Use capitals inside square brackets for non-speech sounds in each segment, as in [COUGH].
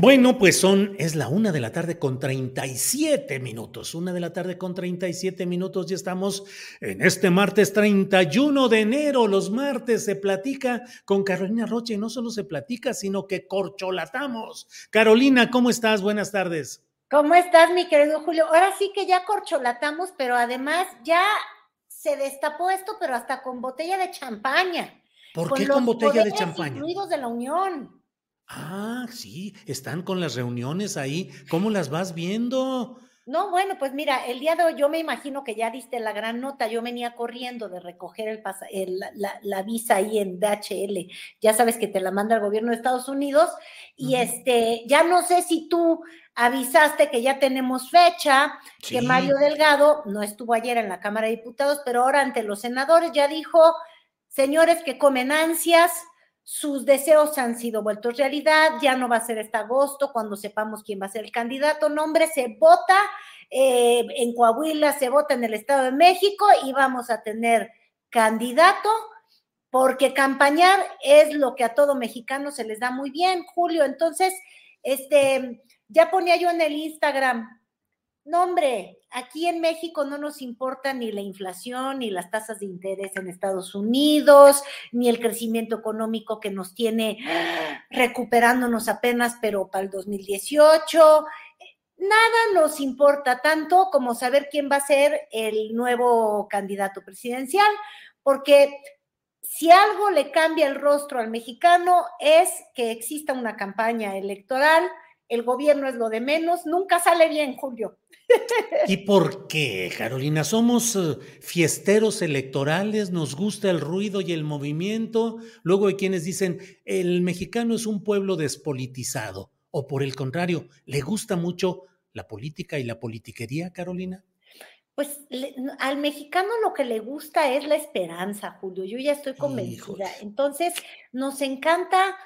Bueno, pues son, es la una de la tarde con 37 minutos. Una de la tarde con 37 minutos y estamos en este martes 31 de enero. Los martes se platica con Carolina Roche y no solo se platica, sino que corcholatamos. Carolina, ¿cómo estás? Buenas tardes. ¿Cómo estás, mi querido Julio? Ahora sí que ya corcholatamos, pero además ya se destapó esto, pero hasta con botella de champaña. ¿Por qué con botella de champaña? Incluidos de la Unión. Ah, sí, están con las reuniones ahí. ¿Cómo las vas viendo? No, bueno, pues mira, el día de hoy yo me imagino que ya diste la gran nota. Yo venía corriendo de recoger el, la, visa ahí en DHL. Ya sabes que te la manda el gobierno de Estados Unidos. Y este, ya no sé si tú avisaste que ya tenemos fecha, que Mario Delgado no estuvo ayer en la Cámara de Diputados, pero ahora ante los senadores ya dijo, señores que comen ansias, sus deseos han sido vueltos realidad, ya no va a ser este agosto cuando sepamos quién va a ser el candidato, nombre se vota eh, en Coahuila, se vota en el Estado de México y vamos a tener candidato porque campañar es lo que a todo mexicano se les da muy bien, Julio. Entonces, este, ya ponía yo en el Instagram, no, hombre, aquí en México no nos importa ni la inflación, ni las tasas de interés en Estados Unidos, ni el crecimiento económico que nos tiene recuperándonos apenas, pero para el 2018. Nada nos importa tanto como saber quién va a ser el nuevo candidato presidencial, porque si algo le cambia el rostro al mexicano es que exista una campaña electoral el gobierno es lo de menos, nunca sale bien, Julio. ¿Y por qué, Carolina? Somos eh, fiesteros electorales, nos gusta el ruido y el movimiento. Luego hay quienes dicen, el mexicano es un pueblo despolitizado. O por el contrario, ¿le gusta mucho la política y la politiquería, Carolina? Pues al mexicano lo que le gusta es la esperanza, Julio. Yo ya estoy convencida. Entonces, nos encanta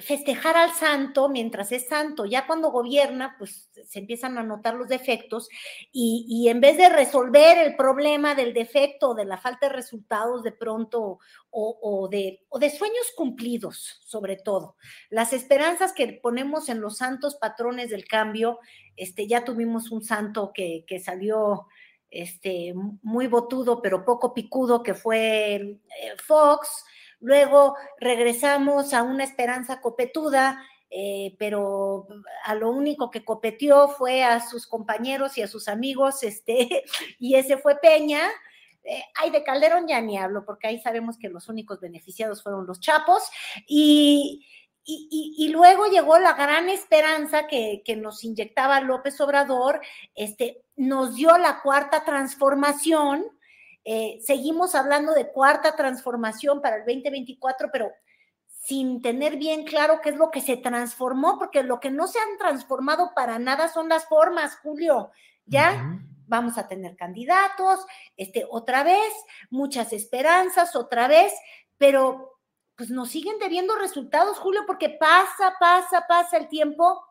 festejar al santo mientras es santo. Ya cuando gobierna, pues se empiezan a notar los defectos y, en vez de resolver el problema del defecto o de la falta de resultados de pronto o, de, de, sueños cumplidos, sobre todo, las esperanzas que ponemos en los santos patrones del cambio, este, ya tuvimos un santo que, salió este, muy botudo, pero poco picudo, que fue eh, Fox Luego regresamos a una esperanza copetuda, eh, pero a lo único que copetió fue a sus compañeros y a sus amigos, este, [LAUGHS] y ese fue Peña. Eh, ay, de Calderón ya ni hablo, porque ahí sabemos que los únicos beneficiados fueron los chapos. Y, y, luego llegó la gran esperanza que, que, nos inyectaba López Obrador, este, nos dio la cuarta transformación, eh, seguimos hablando de cuarta transformación para el 2024, pero sin tener bien claro qué es lo que se transformó, porque lo que no se han transformado para nada son las formas, Julio. Ya vamos a tener candidatos, este, otra vez, muchas esperanzas, otra vez, pero pues nos siguen debiendo resultados, Julio, porque pasa, pasa, pasa el tiempo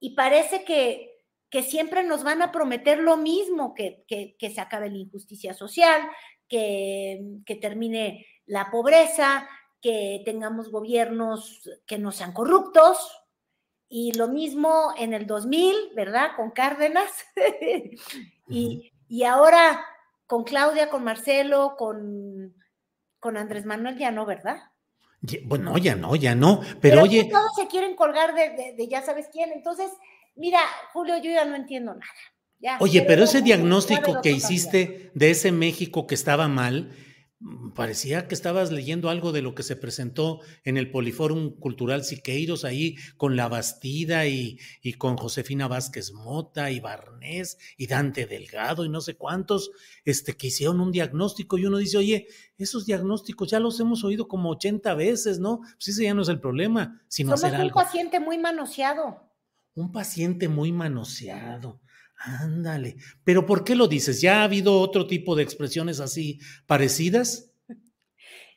y parece que, que siempre nos van a prometer lo mismo, que, se acabe la injusticia social, que, que termine la pobreza, que tengamos gobiernos que no sean corruptos. Y lo mismo en el 2000, ¿verdad? Con Cárdenas. [LAUGHS] y, y ahora con Claudia, con Marcelo, con, con Andrés Manuel ya no, ¿verdad? Bueno, ya no, ya no, pero, oye. Todos se quieren colgar de, ya sabes quién. Entonces, mira, Julio, yo ya no entiendo nada. oye, pero ese diagnóstico que hiciste de ese México que estaba mal, Mm, parecía que estabas leyendo algo de lo que se presentó en el Poliforum Cultural Siqueiros, ahí con La Bastida y, y, con Josefina Vázquez Mota y Barnés y Dante Delgado y no sé cuántos, este, que hicieron un diagnóstico y uno dice, oye, esos diagnósticos ya los hemos oído como 80 veces, ¿no? Pues ese ya no es el problema, sino Somos hacer un paciente muy manoseado. Un paciente muy manoseado. Ándale. Pero ¿por qué lo dices? ¿Ya ha habido otro tipo de expresiones así parecidas?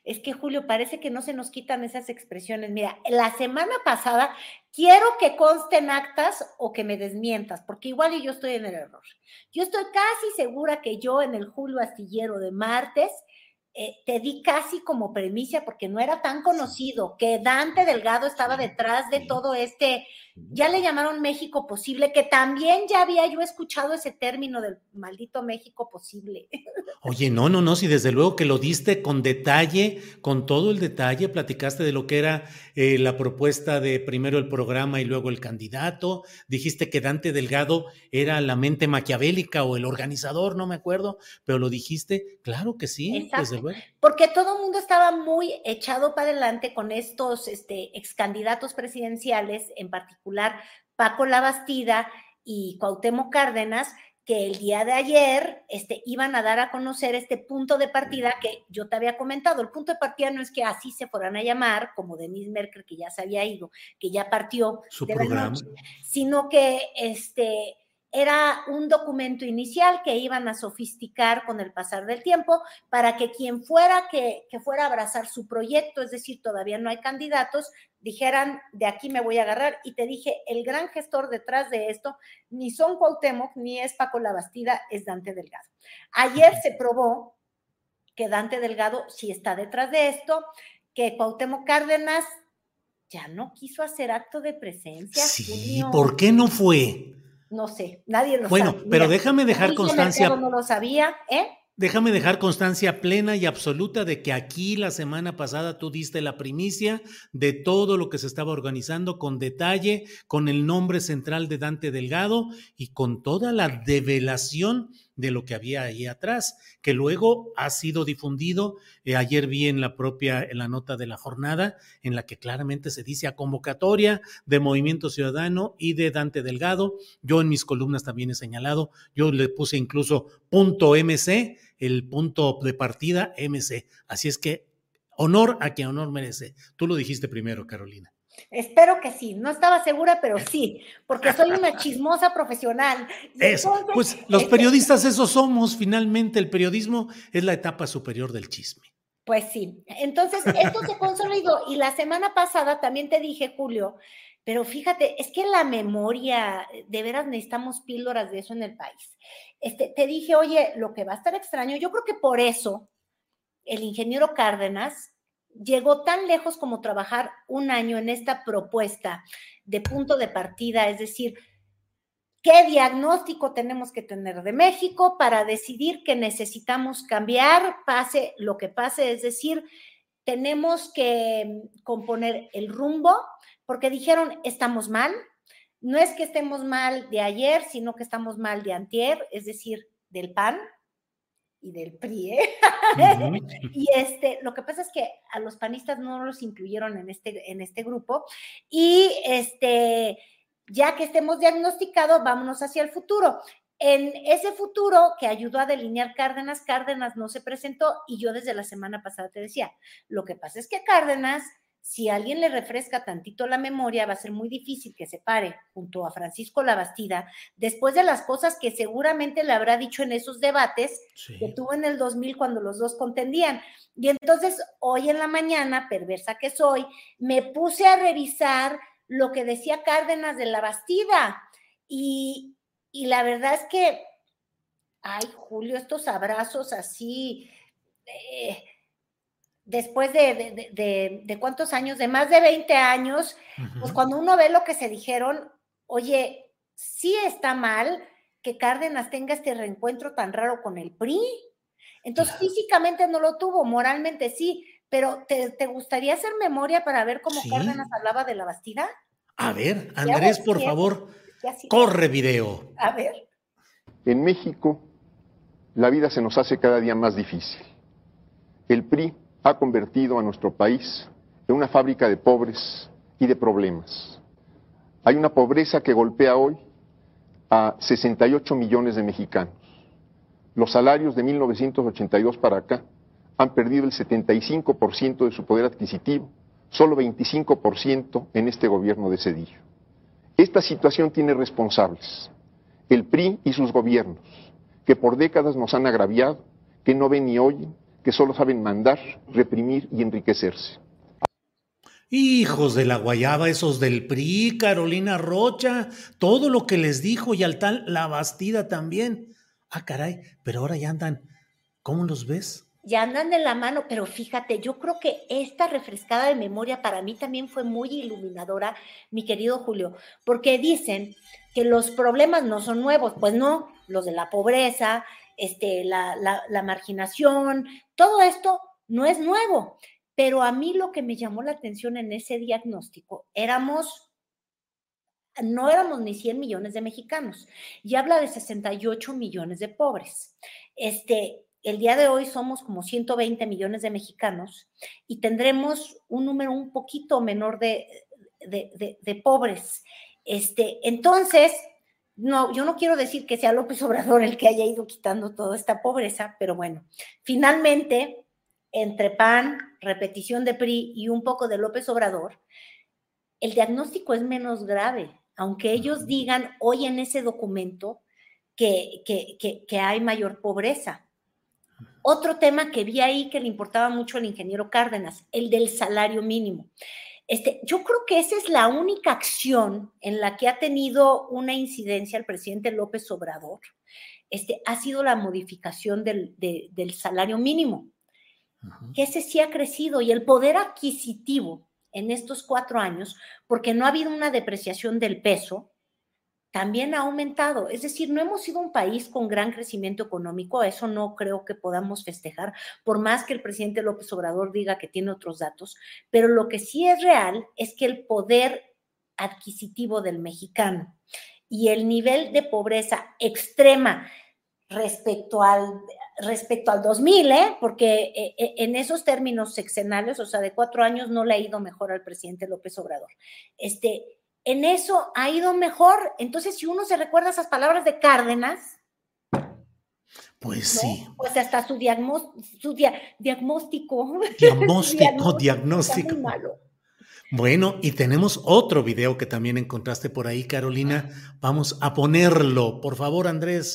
Es que Julio, parece que no se nos quitan esas expresiones. Mira, la semana pasada quiero que consten actas o que me desmientas, porque igual yo estoy en el error. Yo estoy casi segura que yo en el Julio Astillero de martes eh, te di casi como premisa, porque no era tan conocido, que Dante Delgado estaba detrás de todo este ya le llamaron México posible, que también ya había yo escuchado ese término del maldito México posible. [LAUGHS] Oye, no, no, no, si desde luego que lo diste con detalle, con todo el detalle, platicaste de lo que era eh, la propuesta de primero el programa y luego el candidato, dijiste que Dante Delgado era la mente maquiavélica o el organizador, no me acuerdo, pero lo dijiste, claro que sí, desde luego. Porque todo el mundo estaba muy echado para adelante con estos este, ex candidatos presidenciales, en particular Paco Labastida y Cuauhtémoc Cárdenas, que el día de ayer este, iban a dar a conocer este punto de partida que yo te había comentado. El punto de partida no es que así se fueran a llamar, como Denise Merkel, que ya se había ido, que ya partió Su programa. sino que este, era un documento inicial que iban a sofisticar con el pasar del tiempo para que quien fuera que, fuera a abrazar su proyecto, es decir, todavía no hay candidatos, dijeran, de aquí me voy a agarrar. Y te dije, el gran gestor detrás de esto ni son Cuauhtémoc, ni es Paco Labastida, es Dante Delgado. Ayer se probó que Dante Delgado sí está detrás de esto, que Cuauhtémoc Cárdenas ya no quiso hacer acto de presencia. Sí, ¿por qué no fue? No sé, nadie lo sabe. Bueno, pero déjame dejar constancia. No lo sabía, ¿eh? Déjame dejar constancia plena y absoluta de que aquí la semana pasada tú diste la primicia de todo lo que se estaba organizando con detalle, con el nombre central de Dante Delgado y con toda la develación de lo que había ahí atrás, que luego ha sido difundido. Eh, ayer vi en la propia, en la nota de la jornada, en la que claramente se dice a convocatoria de Movimiento Ciudadano y de Dante Delgado. Yo en mis columnas también he señalado, yo le puse incluso punto MC, el punto de partida MC. Así es que honor a quien honor merece. Tú lo dijiste primero, Carolina. Espero que sí, no estaba segura, pero [LAUGHS] sí, porque soy una chismosa profesional. pues los este periodistas esos somos, finalmente el periodismo es la etapa superior del chisme. Pues sí, entonces esto se consolidó y la semana pasada también te dije, Julio, pero fíjate, es que la memoria, de veras necesitamos píldoras de eso en el país. Este, te dije, oye, lo que va a estar extraño, yo creo que por eso el ingeniero Cárdenas llegó tan lejos como trabajar un año en esta propuesta de punto de partida, es decir, qué diagnóstico tenemos que tener de México para decidir que necesitamos cambiar, pase lo que pase, es decir, tenemos que componer el rumbo, porque dijeron, estamos mal, no es que estemos mal de ayer, sino que estamos mal de antier, es decir, del PAN, y del PRI. ¿eh? [LAUGHS] y este, lo que pasa es que a los panistas no los incluyeron en este, en este grupo y este, ya que estemos diagnosticados, vámonos hacia el futuro. En ese futuro que ayudó a delinear Cárdenas, Cárdenas no se presentó y yo desde la semana pasada te decía, lo que pasa es que Cárdenas si alguien le refresca tantito la memoria, va a ser muy difícil que se pare junto a Francisco Labastida después de las cosas que seguramente le habrá dicho en esos debates que tuvo en el 2000 cuando los dos contendían. Y entonces hoy en la mañana, perversa que soy, me puse a revisar lo que decía Cárdenas de Labastida y, y la verdad es que, ay Julio, estos abrazos así... Eh, después de, cuántos años, de más de 20 años, pues cuando uno ve lo que se dijeron, oye, sí está mal que Cárdenas tenga este reencuentro tan raro con el PRI. Entonces, físicamente no lo tuvo, moralmente sí, pero ¿te, gustaría hacer memoria para ver cómo Cárdenas hablaba de la Bastida? A ver, Andrés, por favor, corre video. A ver. En México, la vida se nos hace cada día más difícil. El PRI ha convertido a nuestro país en una fábrica de pobres y de problemas. Hay una pobreza que golpea hoy a 68 millones de mexicanos. Los salarios de 1982 para acá han perdido el 75% de su poder adquisitivo, solo 25% en este gobierno de Cedillo. Esta situación tiene responsables, el PRI y sus gobiernos, que por décadas nos han agraviado, que no ven ni oyen, que solo saben mandar, reprimir y enriquecerse. Hijos de la guayaba, esos del PRI, Carolina Rocha, todo lo que les dijo y al tal La Bastida también. Ah, caray, pero ahora ya andan, ¿cómo los ves? Ya andan de la mano, pero fíjate, yo creo que esta refrescada de memoria para mí también fue muy iluminadora, mi querido Julio, porque dicen que los problemas no son nuevos, pues no, los de la pobreza, este, la, la marginación, todo esto no es nuevo. Pero a mí lo que me llamó la atención en ese diagnóstico, éramos, no éramos ni 100 millones de mexicanos, y habla de 68 millones de pobres. Este, el día de hoy somos como 120 millones de mexicanos y tendremos un número un poquito menor de, de, pobres. Este, entonces, no, yo no quiero decir que sea López Obrador el que haya ido quitando toda esta pobreza, pero bueno, finalmente entre PAN, repetición de PRI y un poco de López Obrador, el diagnóstico es menos grave, aunque ellos digan hoy en ese documento que, que, hay mayor pobreza. Otro tema que vi ahí que le importaba mucho al ingeniero Cárdenas, el del salario mínimo. Este, yo creo que esa es la única acción en la que ha tenido una incidencia el presidente López Obrador. Este, ha sido la modificación del, del salario mínimo que ese sí ha crecido y el poder adquisitivo en estos cuatro años, porque no ha habido una depreciación del peso, también ha aumentado. Es decir, no hemos sido un país con gran crecimiento económico, eso no creo que podamos festejar, por más que el presidente López Obrador diga que tiene otros datos, pero lo que sí es real es que el poder adquisitivo del mexicano y el nivel de pobreza extrema respecto al, respecto al 2000, ¿eh? porque eh, eh, en esos términos sexenales, o sea, de cuatro años, no le ha ido mejor al presidente López Obrador. Este, en eso ha ido mejor. Entonces, si uno se recuerda esas palabras de Cárdenas, pues sí. Pues hasta su, [LAUGHS] su diagnóstico. Diagnóstico, diagnóstico. Bueno, y tenemos otro video que también encontraste por ahí, Carolina. Vamos a ponerlo. Por favor, Andrés.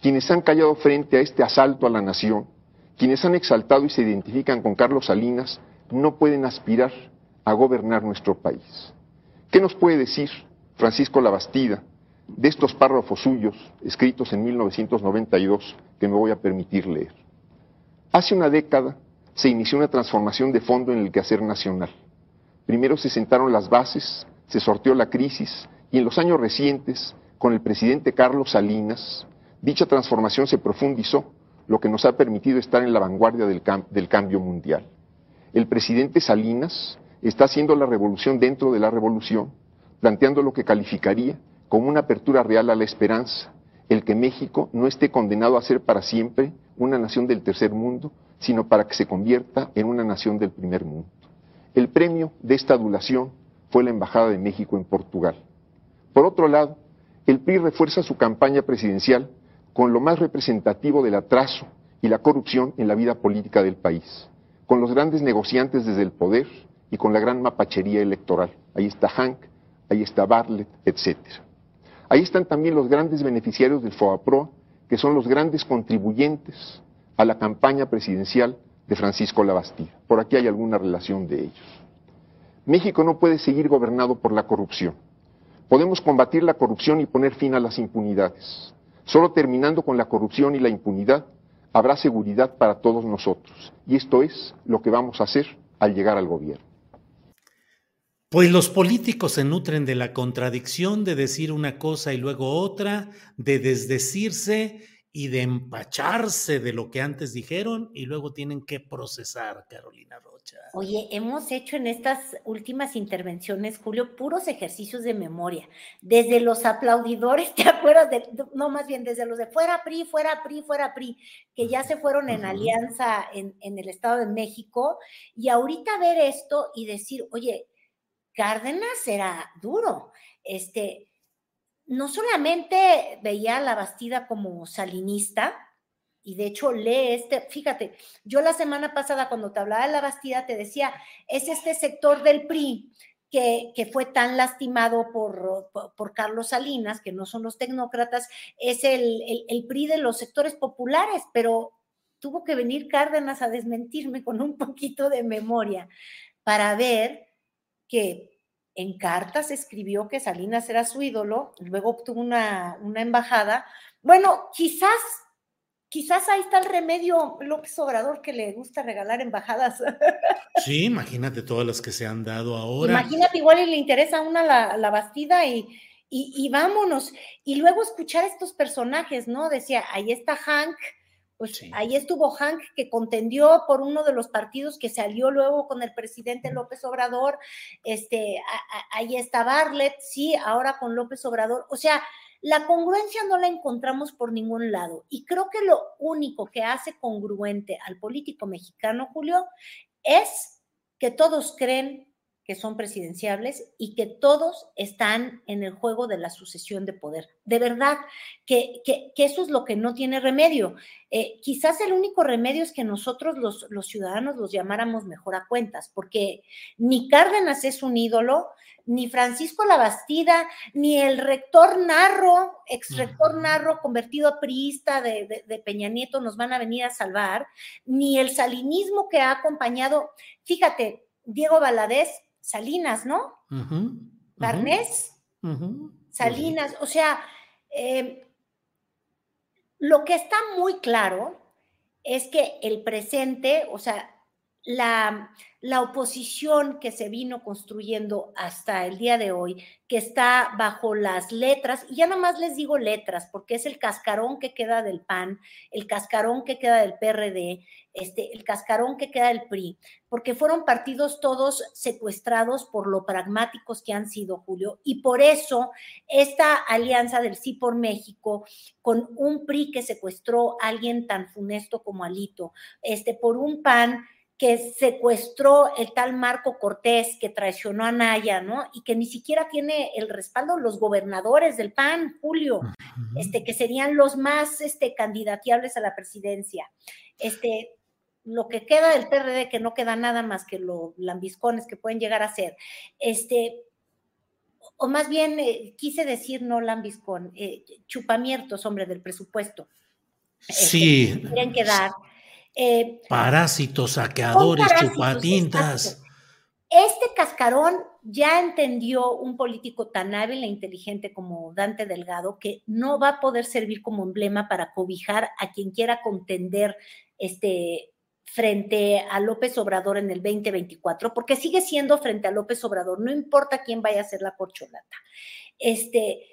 Quienes han callado frente a este asalto a la nación, quienes han exaltado y se identifican con Carlos Salinas, no pueden aspirar a gobernar nuestro país. ¿Qué nos puede decir Francisco Labastida de estos párrafos suyos escritos en 1992 que me voy a permitir leer? Hace una década se inició una transformación de fondo en el quehacer nacional. Primero se sentaron las bases, se sorteó la crisis y en los años recientes, con el presidente Carlos Salinas, Dicha transformación se profundizó, lo que nos ha permitido estar en la vanguardia del, cambio mundial. El presidente Salinas está haciendo la revolución dentro de la revolución, planteando lo que calificaría como una apertura real a la esperanza, el que México no esté condenado a ser para siempre una nación del tercer mundo, sino para que se convierta en una nación del primer mundo. El premio de esta adulación fue la Embajada de México en Portugal. Por otro lado, el PRI refuerza su campaña presidencial con lo más representativo del atraso y la corrupción en la vida política del país, con los grandes negociantes desde el poder y con la gran mapachería electoral. Ahí está Hank, ahí está Bartlett, etc. Ahí están también los grandes beneficiarios del FOAPRO, que son los grandes contribuyentes a la campaña presidencial de Francisco Labastida. Por aquí hay alguna relación de ellos. México no puede seguir gobernado por la corrupción. Podemos combatir la corrupción y poner fin a las impunidades. Solo terminando con la corrupción y la impunidad habrá seguridad para todos nosotros. Y esto es lo que vamos a hacer al llegar al gobierno. Pues los políticos se nutren de la contradicción de decir una cosa y luego otra, de desdecirse y de empacharse de lo que antes dijeron y luego tienen que procesar, Carolina Rocha. Oye, hemos hecho en estas últimas intervenciones, Julio, puros ejercicios de memoria. Desde los aplaudidores, [LAUGHS] ¿te acuerdas? De, no, más bien desde los de fuera PRI, fuera PRI, fuera PRI, que ya se fueron en alianza en, en el Estado de México. Y ahorita ver esto y decir, oye, Cárdenas era duro. Este, no solamente veía a la Bastida como salinista, y de hecho lee este, fíjate, yo la semana pasada cuando te hablaba de la Bastida te decía, es este sector del PRI que, que fue tan lastimado por, por, Carlos Salinas, que no son los tecnócratas, es el, el, el PRI de los sectores populares, pero tuvo que venir Cárdenas a desmentirme con un poquito de memoria para ver que en cartas escribió que Salinas era su ídolo, luego obtuvo una, una embajada. Bueno, quizás, quizás ahí está el remedio López Obrador que le gusta regalar embajadas. [LAUGHS] Sí, imagínate todas las que se han dado ahora. Imagínate, igual le interesa a una la, la Bastida y, y, y, vámonos. Y luego escuchar estos personajes, ¿no? Decía, ahí está Hank, pues sí. ahí estuvo Hank que contendió por uno de los partidos que salió luego con el presidente López Obrador, este, a, a, ahí está Bartlett, sí, ahora con López Obrador, o sea, la congruencia no la encontramos por ningún lado. Y creo que lo único que hace congruente al político mexicano, Julio, es que todos creen que son presidenciables y que todos están en el juego de la sucesión de poder. De verdad, que, que, que eso es lo que no tiene remedio. Eh, quizás el único remedio es que nosotros los, los, ciudadanos los llamáramos mejor a cuentas, porque ni Cárdenas es un ídolo, ni Francisco Labastida, ni el rector Narro, ex rector Narro convertido a priista de, de, de Peña Nieto nos van a venir a salvar, ni el salinismo que ha acompañado, fíjate, Diego Valadez Salinas, ¿no? Uh -huh, Barnés, uh -huh, Salinas, o sea, eh, lo que está muy claro es que el presente, o sea, la, la, oposición que se vino construyendo hasta el día de hoy, que está bajo las letras, y ya nada más les digo letras, porque es el cascarón que queda del PAN, el cascarón que queda del PRD, este, el cascarón que queda del PRI, porque fueron partidos todos secuestrados por lo pragmáticos que han sido, Julio, y por eso esta alianza del Sí por México, con un PRI que secuestró a alguien tan funesto como Alito, este, por un PAN que secuestró el tal Marco Cortés, que traicionó a Naya, ¿no? Y que ni siquiera tiene el respaldo los gobernadores del PAN, Julio, uh -huh. este, que serían los más este, candidateables a la presidencia. Este, lo que queda del PRD, que no queda nada más que los lambiscones que pueden llegar a ser, este, o más bien eh, quise decir no lambiscón, eh, chupamiertos, hombre, del presupuesto. Sí. Este, quieren quedar. Eh, parásitos, saqueadores, parásitos, chupatintas. Exacto. Este cascarón ya entendió un político tan hábil e inteligente como Dante Delgado que no va a poder servir como emblema para cobijar a quien quiera contender este, frente a López Obrador en el 2024, porque sigue siendo frente a López Obrador, no importa quién vaya a ser la corcholata. Este,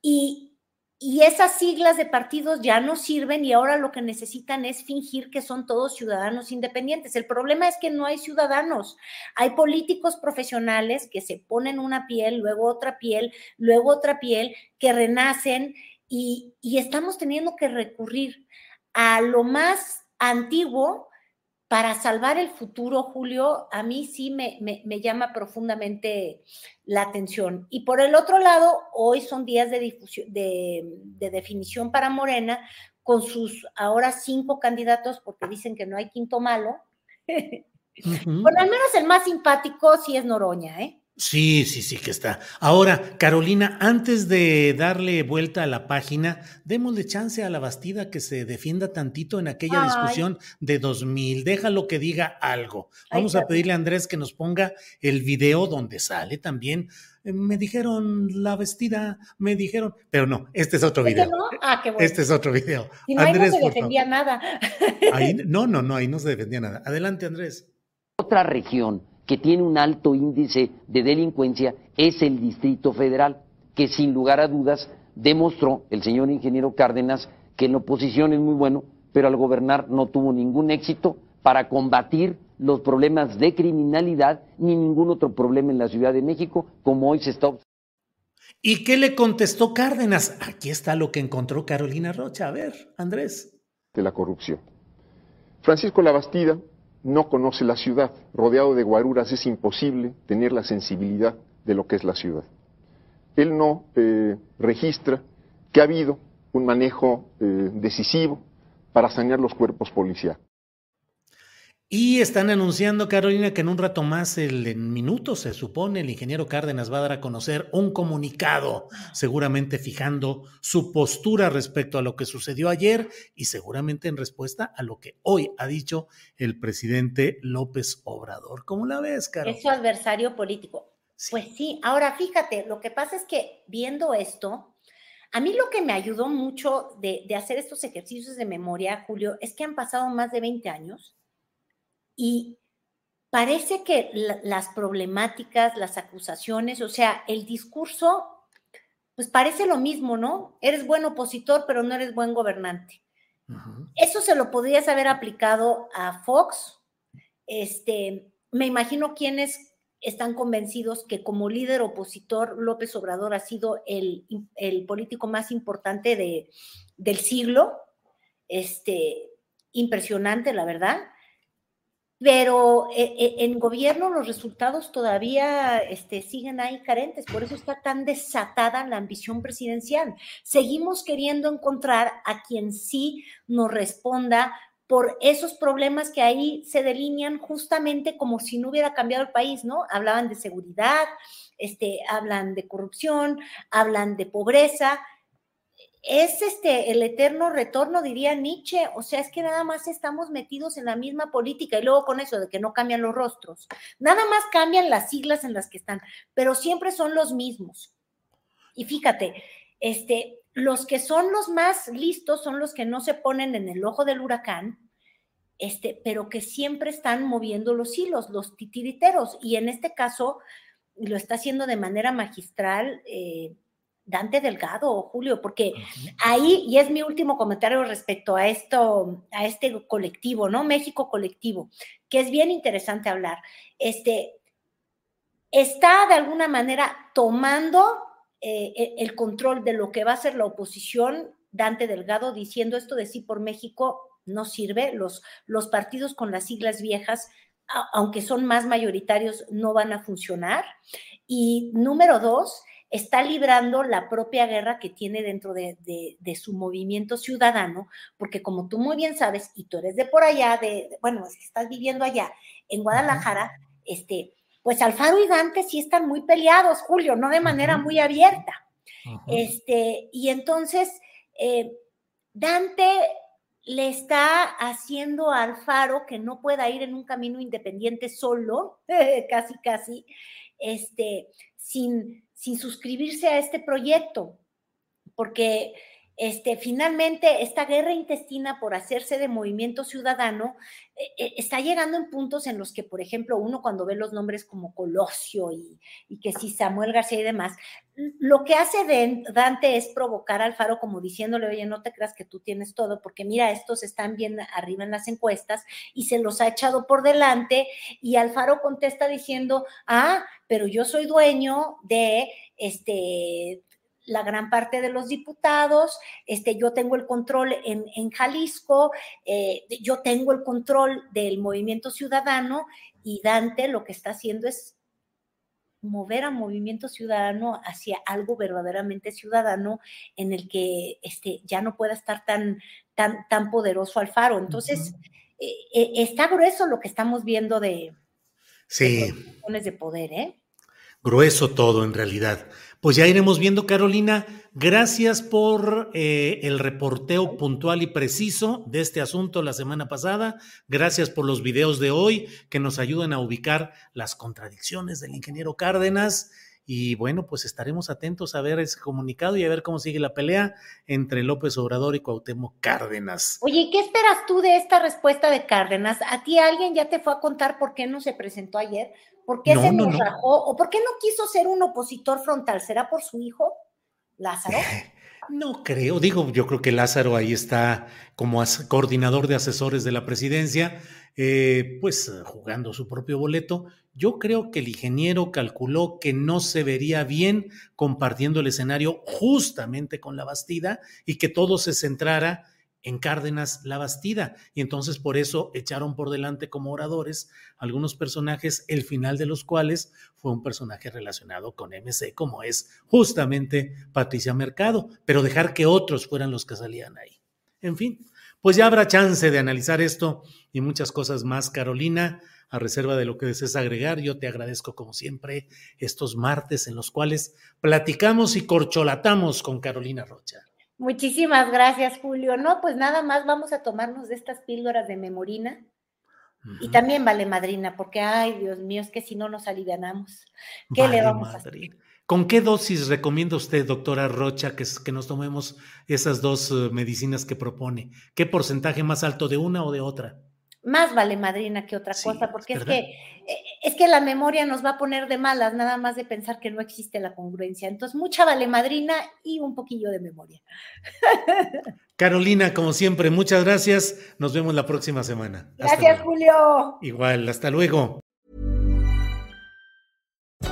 y, y esas siglas de partidos ya no sirven y ahora lo que necesitan es fingir que son todos ciudadanos independientes. El problema es que no hay ciudadanos. Hay políticos profesionales que se ponen una piel, luego otra piel, luego otra piel, que renacen y, estamos teniendo que recurrir a lo más antiguo para salvar el futuro, Julio, a mí sí me, llama profundamente la atención. Y por el otro lado, hoy son días de, difusión, de, definición para Morena, con sus ahora cinco candidatos, porque dicen que no hay quinto malo. [LAUGHS] Bueno, al menos el más simpático sí es Noroña, ¿eh? Sí, sí, sí que está. Ahora, Carolina, antes de darle vuelta a la página, démosle chance a la Bastida que se defienda tantito en aquella discusión de 2000. Déjalo que diga algo. Vamos a pedirle a Andrés que nos ponga el video donde sale también. Eh, me dijeron la vestida, me dijeron, pero no, este es otro video. No? Ah, qué bueno. Este es otro video. Y no, Andrés, ahí no se defendía nada. no, no, no, ahí no se defendía nada. Adelante, Andrés. Otra región que tiene un alto índice de delincuencia es el Distrito Federal, que sin lugar a dudas demostró el señor ingeniero Cárdenas que en la oposición es muy bueno, pero al gobernar no tuvo ningún éxito para combatir los problemas de criminalidad ni ningún otro problema en la Ciudad de México, como hoy se está observando. ¿Y qué le contestó Cárdenas? Aquí está lo que encontró Carolina Rocha. A ver, Andrés. De la corrupción. Francisco Labastida no conoce la ciudad. Rodeado de guaruras es imposible tener la sensibilidad de lo que es la ciudad. Él no eh, registra que ha habido un manejo eh, decisivo para sanear los cuerpos policiales. Y están anunciando, Carolina, que en un rato más, el, en minutos, se supone, el ingeniero Cárdenas va a dar a conocer un comunicado, seguramente fijando su postura respecto a lo que sucedió ayer y seguramente en respuesta a lo que hoy ha dicho el presidente López Obrador. ¿Cómo la ves, Carolina? Es su adversario político. Pues sí, ahora fíjate, lo que pasa es que viendo esto, a mí lo que me ayudó mucho de, de hacer estos ejercicios de memoria, Julio, es que han pasado más de 20 años y parece que las problemáticas, las acusaciones, o sea, el discurso, pues parece lo mismo, ¿no? Eres buen opositor, pero no eres buen gobernante. Eso se lo podrías haber aplicado a Fox. Este, me imagino quienes están convencidos que como líder opositor López Obrador ha sido el, político más importante de, del siglo. Este, impresionante, la verdad pero eh, eh, en gobierno los resultados todavía este, siguen ahí carentes, por eso está tan desatada la ambición presidencial. Seguimos queriendo encontrar a quien sí nos responda por esos problemas que ahí se delinean justamente como si no hubiera cambiado el país, ¿no? Hablaban de seguridad, este, hablan de corrupción, hablan de pobreza, es este el eterno retorno, diría Nietzsche, o sea, es que nada más estamos metidos en la misma política y luego con eso de que no cambian los rostros, nada más cambian las siglas en las que están, pero siempre son los mismos. Y fíjate, este, los que son los más listos son los que no se ponen en el ojo del huracán, este, pero que siempre están moviendo los hilos, los titiriteros, y en este caso lo está haciendo de manera magistral. Eh, Dante Delgado, Julio, porque ahí, y es mi último comentario respecto a esto, a este colectivo, ¿no? México colectivo, que es bien interesante hablar. Este está de alguna manera tomando eh, e, el control de lo que va a ser la oposición, Dante Delgado diciendo esto de sí por México no sirve, los, los partidos con las siglas viejas aunque son más mayoritarios, no van a funcionar. Y número dos, está librando la propia guerra que tiene dentro de, su movimiento ciudadano, porque como tú muy bien sabes, y tú eres de por allá, de, bueno, es que estás viviendo allá, en Guadalajara, este, pues Alfaro y Dante sí están muy peleados, Julio, no de manera muy abierta. Este, y entonces, eh, Dante le está haciendo a Alfaro que no pueda ir en un camino independiente solo, [LAUGHS] casi, casi, este, sin, sin suscribirse a este proyecto, porque este, finalmente esta guerra intestina por hacerse de movimiento ciudadano eh, eh, está llegando en puntos en los que, por ejemplo, uno cuando ve los nombres como Colosio y, que si Samuel García y demás, lo que hace Dante es provocar al Faro como diciéndole, oye, no te creas que tú tienes todo, porque mira, estos están bien arriba en las encuestas y se los ha echado por delante y Alfaro contesta diciendo, ah, pero yo soy dueño de este la gran parte de los diputados, este, yo tengo el control en, Jalisco, eh, yo tengo el control del movimiento ciudadano y Dante lo que está haciendo es mover a movimiento ciudadano hacia algo verdaderamente ciudadano en el que este, ya no pueda estar tan, tan, tan poderoso Alfaro. Entonces, eh, eh, está grueso lo que estamos viendo de, sí. de poder, ¿eh? Grueso todo en realidad. Pues ya iremos viendo, Carolina. Gracias por eh, el reporteo puntual y preciso de este asunto la semana pasada. Gracias por los videos de hoy que nos ayudan a ubicar las contradicciones del ingeniero Cárdenas. Y bueno, pues estaremos atentos a ver ese comunicado y a ver cómo sigue la pelea entre López Obrador y Cuauhtémoc Cárdenas. Oye, ¿qué esperas tú de esta respuesta de Cárdenas? ¿A ti alguien ya te fue a contar por qué no se presentó ayer? ¿Por qué se nos rajó? ¿O por qué no quiso ser un opositor frontal? ¿Será por su hijo, Lázaro? [LAUGHS] No creo, digo, yo creo que Lázaro ahí está como coordinador de asesores de la presidencia, eh, pues jugando su propio boleto. Yo creo que el ingeniero calculó que no se vería bien compartiendo el escenario justamente con la Bastida y que todo se centrara en Cárdenas la Bastida. Y entonces por eso echaron por delante como oradores algunos personajes, el final de los cuales fue un personaje relacionado con MC, como es justamente Patricia Mercado, pero dejar que otros fueran los que salían ahí. En fin, pues ya habrá chance de analizar esto y muchas cosas más, Carolina. A reserva de lo que desees agregar, yo te agradezco como siempre estos martes en los cuales platicamos y corcholatamos con Carolina Rocha. Muchísimas gracias, Julio. No, pues nada más vamos a tomarnos de estas píldoras de memorina. Y también vale madrina, porque ay, Dios mío, es que si no nos alivianamos. ¿Qué le vamos a hacer? ¿Con qué dosis recomienda usted, doctora Rocha, que, que nos tomemos esas dos eh, medicinas que propone? ¿Qué porcentaje más alto de una o de otra? Más vale madrina que otra cosa, porque es que, eh, es que la memoria nos va a poner de malas, nada más de pensar que no existe la congruencia. Entonces, mucha vale madrina y un poquillo de memoria. [LAUGHS] Carolina, como siempre, muchas gracias. Nos vemos la próxima semana. Gracias, Julio. Igual, hasta luego.